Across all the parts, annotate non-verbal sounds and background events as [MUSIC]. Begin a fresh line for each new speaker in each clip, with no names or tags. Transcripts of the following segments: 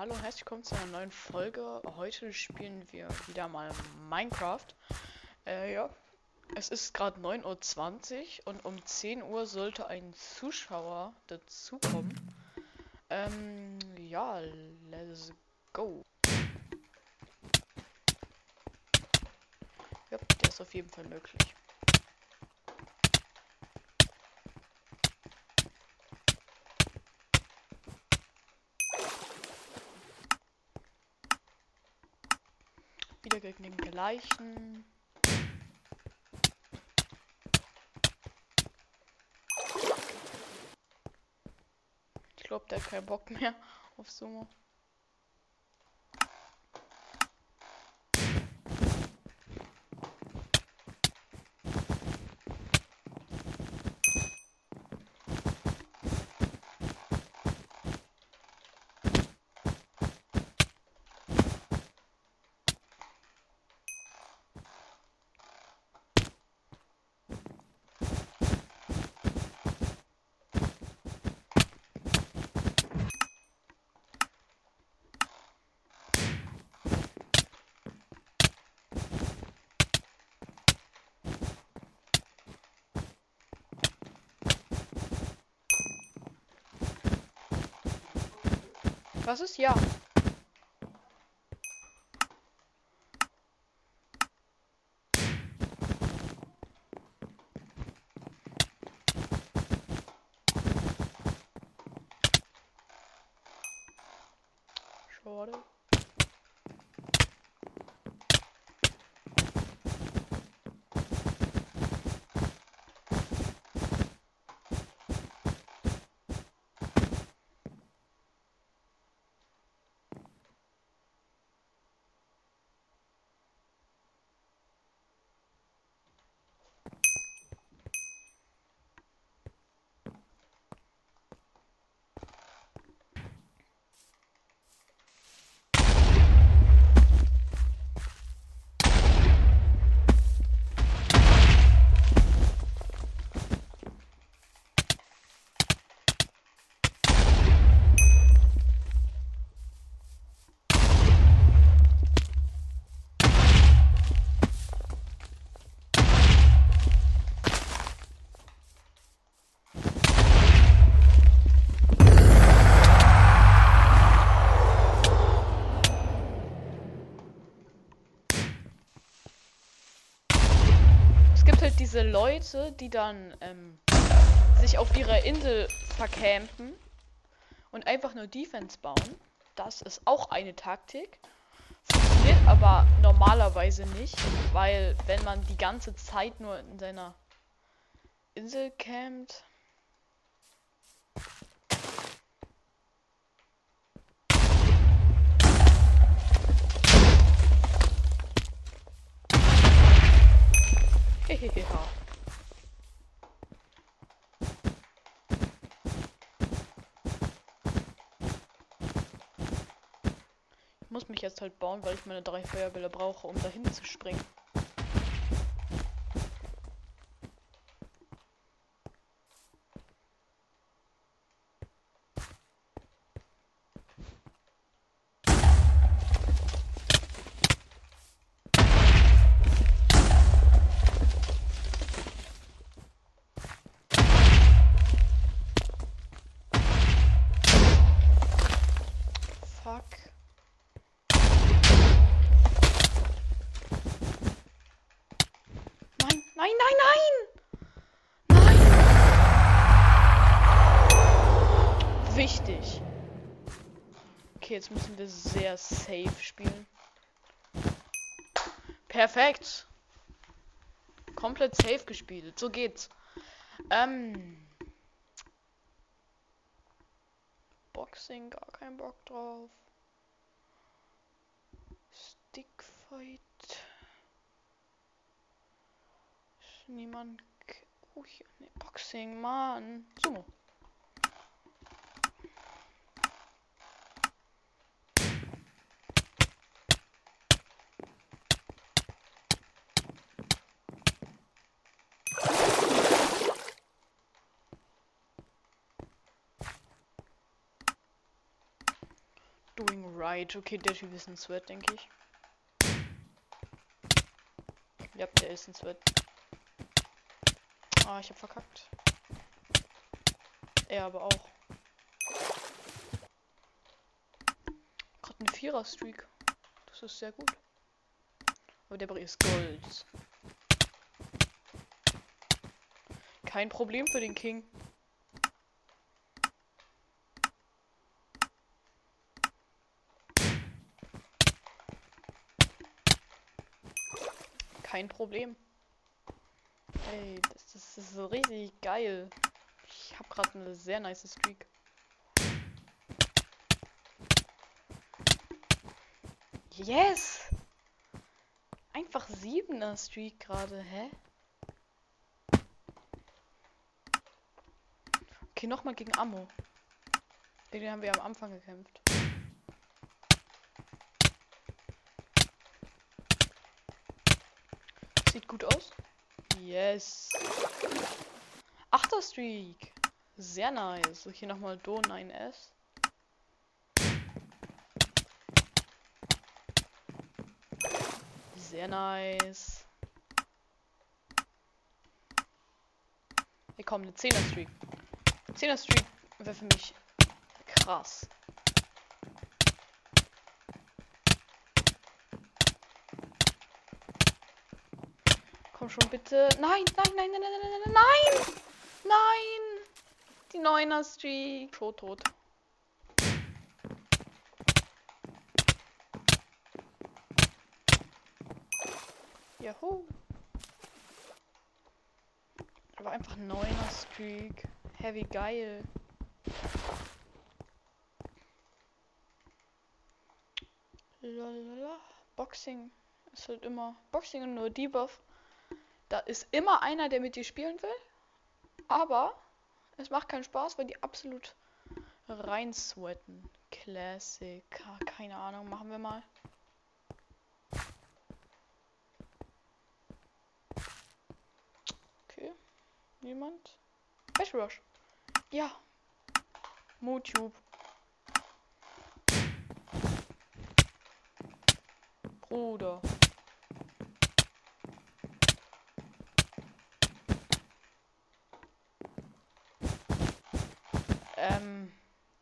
hallo und herzlich willkommen zu einer neuen Folge. Heute spielen wir wieder mal Minecraft. Äh, ja, es ist gerade 9.20 Uhr und um 10 Uhr sollte ein Zuschauer dazukommen. Ähm, ja, let's go. Ja, der ist auf jeden Fall möglich. Wieder gegen den gleichen. Ich glaube, der hat keinen Bock mehr auf Sumo. Was ist ja? Schade. Es gibt halt diese Leute, die dann ähm, sich auf ihrer Insel vercampen und einfach nur Defense bauen. Das ist auch eine Taktik. Funktioniert aber normalerweise nicht, weil wenn man die ganze Zeit nur in seiner Insel campt. Hehehe. [LAUGHS] Ich muss mich jetzt halt bauen, weil ich meine drei Feuerbälle brauche, um dahin zu springen. Fuck. Nein, nein, nein, nein! Nein! Wichtig. Okay, jetzt müssen wir sehr safe spielen. Perfekt. Komplett safe gespielt. So geht's. Ähm. Boxing, gar kein Bock drauf. Stickfight. Ist niemand. Oh, hier. Nee, Boxing, Mann. Sumo. Doing Right. Okay, der Typ ist ein Sweat, denke ich. Ja, der ist ein Sweat. Ah, ich hab verkackt. Er aber auch. Gerade eine Vierer-Streak. Das ist sehr gut. Aber der Brie ist Gold. Kein Problem für den King. Kein Problem. Ey, das, das ist so richtig geil. Ich habe gerade eine sehr nice Streak. Yes! Einfach siebener Streak gerade, hä? Okay, nochmal gegen Ammo. Den haben wir am Anfang gekämpft. Sieht gut aus. Yes. Achter Streak. Sehr nice. So, hier nochmal Do 9S. Sehr nice. Hier kommt eine 10er Streak. 10er Streak wäre für mich krass. Komm schon bitte. Nein, nein, nein, nein, nein, nein, nein, nein! Die 9er Streak. Tot, tot. Juhu. Aber einfach 9er Streak. Heavy geil. Lalala. Boxing ist halt immer. Boxing und nur Debuff. Da ist immer einer, der mit dir spielen will. Aber es macht keinen Spaß, weil die absolut rein sweaten. Classic. Keine Ahnung, machen wir mal. Okay. Niemand. Special Rush. Ja. Mutube. Bruder. Ähm,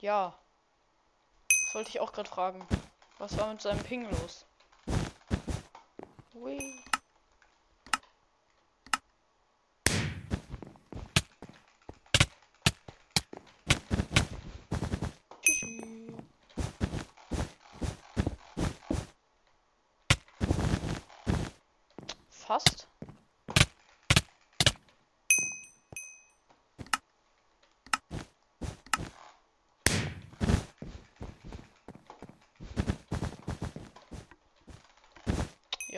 ja. Das wollte ich auch gerade fragen. Was war mit seinem Ping los? Ui. Fast.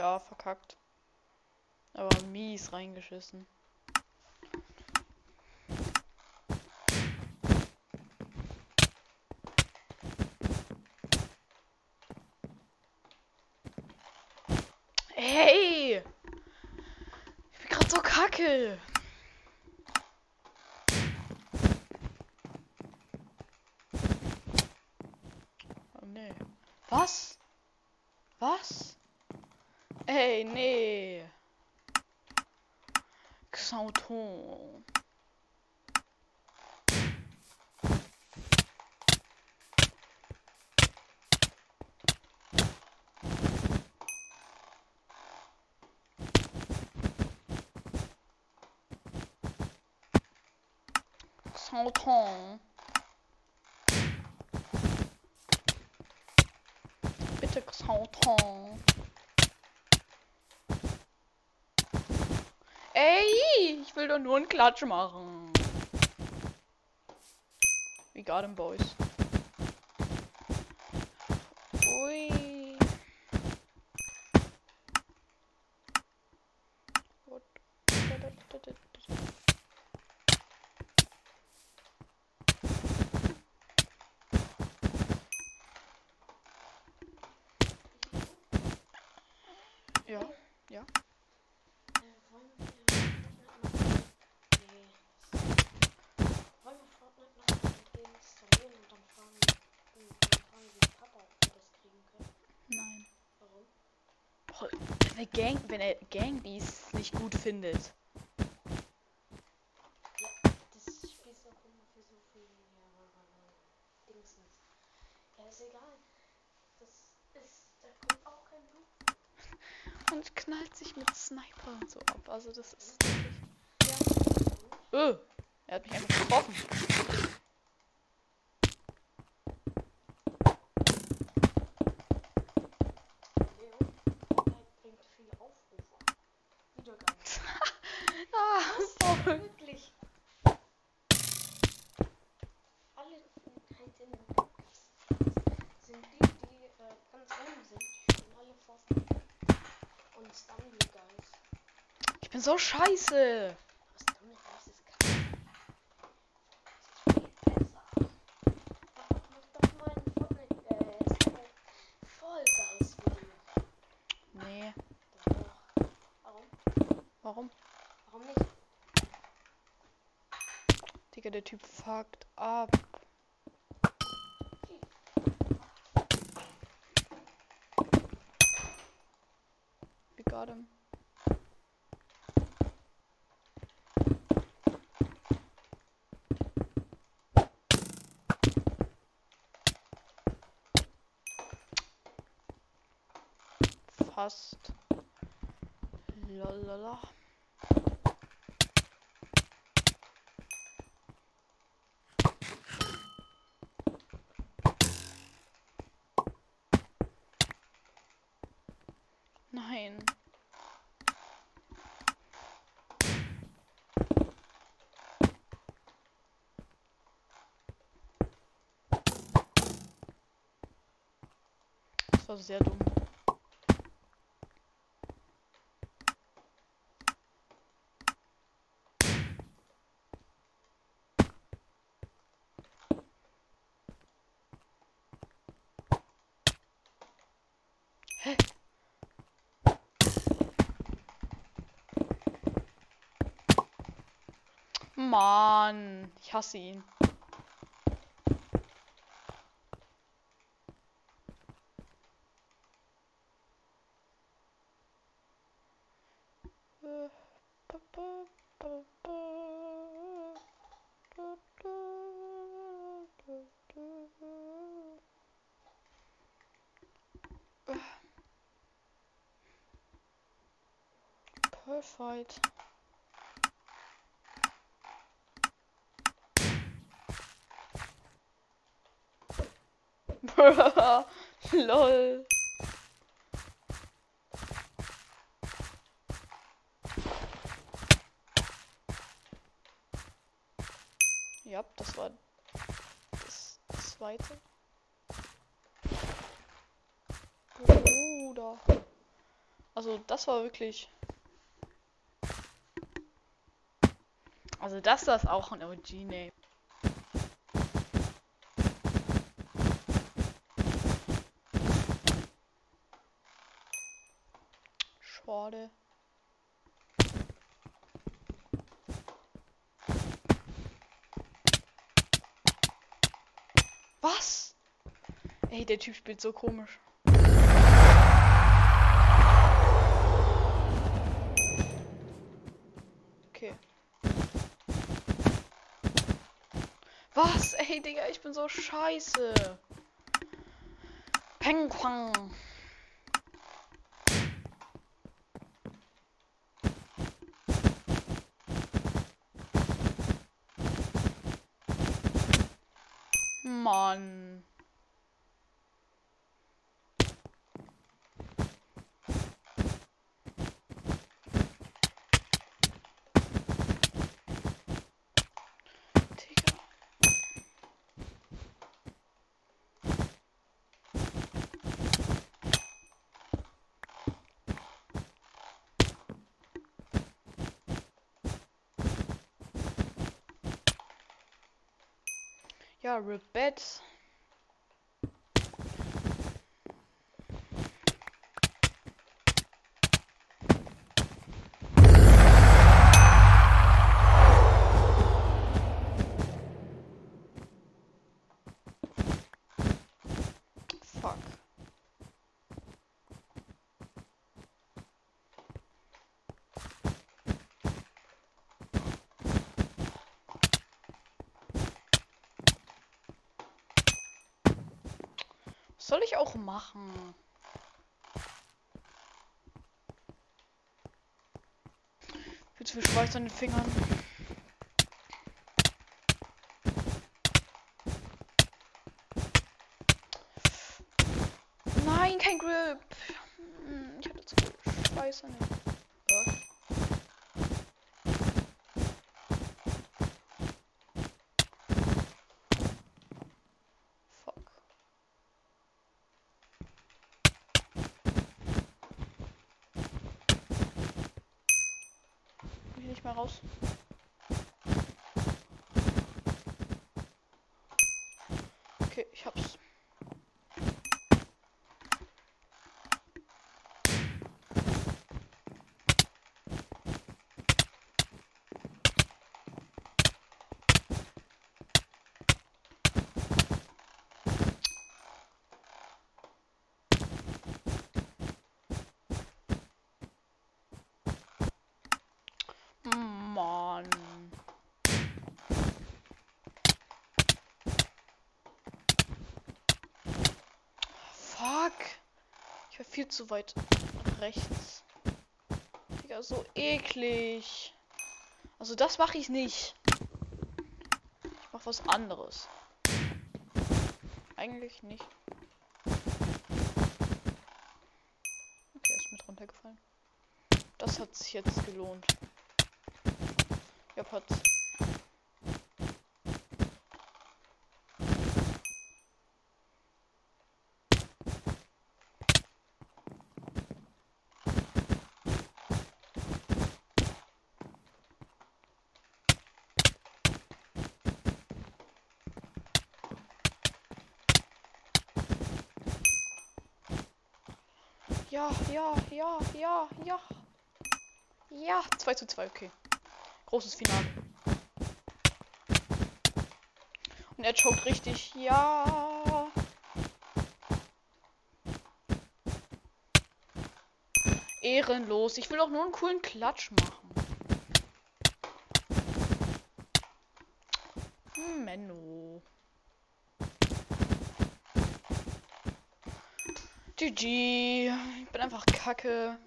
Ja, verkackt. Aber mies reingeschissen. Hey! Ich bin gerade so kacke. Oh nee. Was? Was? Ey, nee. Xauton. Xauton. Bitte Xauton. Ey, ich will doch nur einen Klatsch machen. We got him, boys. Ui. What?
Wollen wir Fortnite noch. Nee. Wollen wir Fortnite noch installieren und dann fragen, und dann fragen wir Papa, ob wir
er Gang, wenn er Gangbeasts nicht gut findet.
Ja, das Spiel ist auch immer für so viel äh, Dingsens. Ja, ist egal. Das ist, da kommt auch kein Blut.
Und knallt sich mit Sniper und so ab. Also das ist
Ja.
Öh, er hat mich einfach getroffen.
Leo, Fortnite bringt viele Aufrufe. Wiedergaben.
Ah,
Was? Wirklich. Alle Fortnite-Innen sind die, die äh, ganz oben sind, die spielen alle Fortnite. Und Stumble Guys.
ich bin so scheiße.
Aber Stumble Guys ist kacke. Das ist viel besser. Mach, mach doch mal ein Fortnite, äh, Stumble Video.
Nee,
Doch. Warum?
warum?
Nicht?
Digga, der Typ fuckt ab. We got. Fast. Lalala. Nein. Das war sehr dumm. Hä? Mann, ich hasse ihn. Perfect. [LAUGHS] lol. Ja, das war das zweite. Bruder. Also das war wirklich. Also das ist auch ein OG-Name. Schade. Was? Ey, der Typ spielt so komisch. Okay. Was? Ey, Digga, ich bin so scheiße. Peng Pang. Mann. Ja, Rip Beds. Fuck. Soll ich auch machen? Viel zu viel Schweiß an den Fingern. Nein, kein Grip. Hm, Ich hatte zu viel Schweiß an den. Äh. Fuck. Komm ich nicht mehr raus. Okay, ich hab's. Mann. Fuck. Ich war viel zu weit rechts. Digga, so eklig. Also das mache ich nicht. Ich mache was anderes. Eigentlich nicht. Okay, ist mit runtergefallen. Das hat sich jetzt gelohnt. Ja, hat. Ja, ja, ja, ja, ja. Ja, 2 zu 2, okay. Großes Finale. Und er choked richtig. Ja. Ehrenlos. Ich will doch nur einen coolen Klatsch machen. Hm, Menno. GG. Ich bin einfach kacke.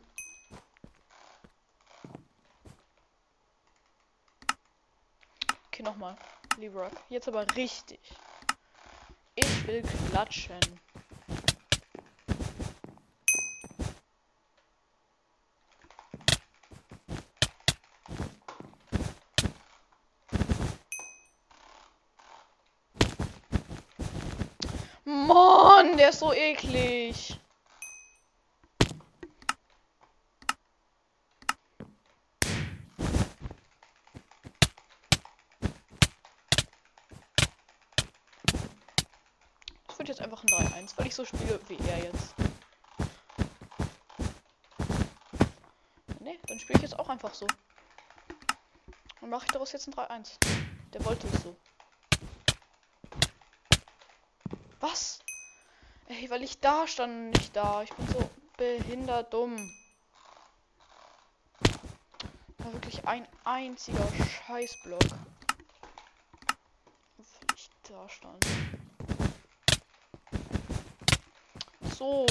Okay, nochmal. Lerock. Jetzt aber richtig. Ich will klatschen. Mann, der ist so eklig. Wird jetzt einfach ein 3-1, weil ich so spiele wie er jetzt. Ne, dann spiele ich jetzt auch einfach so. Dann mache ich daraus jetzt ein 3-1. Der wollte es so. Was? Ey, weil ich da stand und nicht da. Ich bin so behindert dumm. War wirklich ein einziger Scheißblock. Weil ich da stand. So.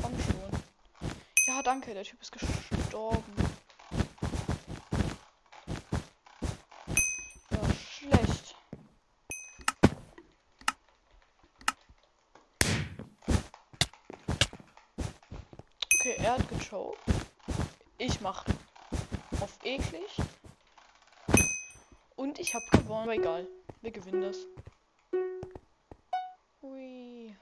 Komm schon. Ja, danke, der Typ ist gestorben. Ja, schlecht. Okay, er hat gechoked. Ich mach auf eklig. Und ich hab gewonnen. Aber egal. Wir gewinnen das. Hui.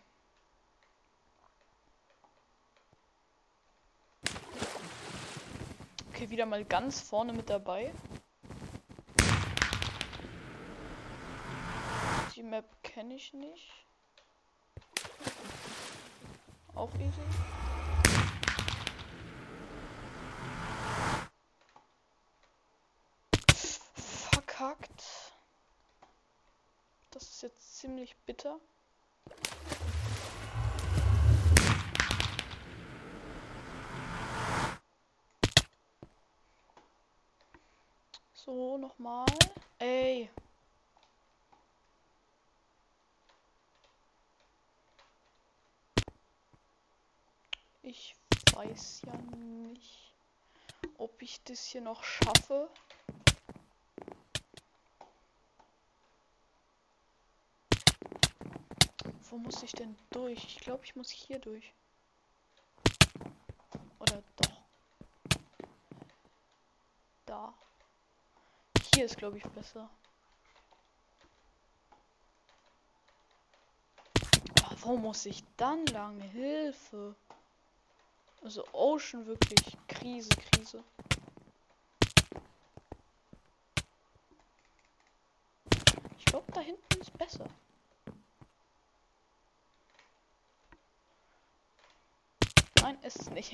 Okay, wieder mal ganz vorne mit dabei. Die Map kenne ich nicht. Auch easy. Verkackt. Das ist jetzt ziemlich bitter. So, nochmal. Ey. Ich weiß ja nicht, ob ich das hier noch schaffe. Wo muss ich denn durch? Ich glaube, ich muss hier durch. Hier ist, glaube ich, besser. Wo muss ich dann lang? Hilfe. Also Ocean wirklich. Krise, Krise. Ich glaube, da hinten ist besser. Nein, ist es nicht.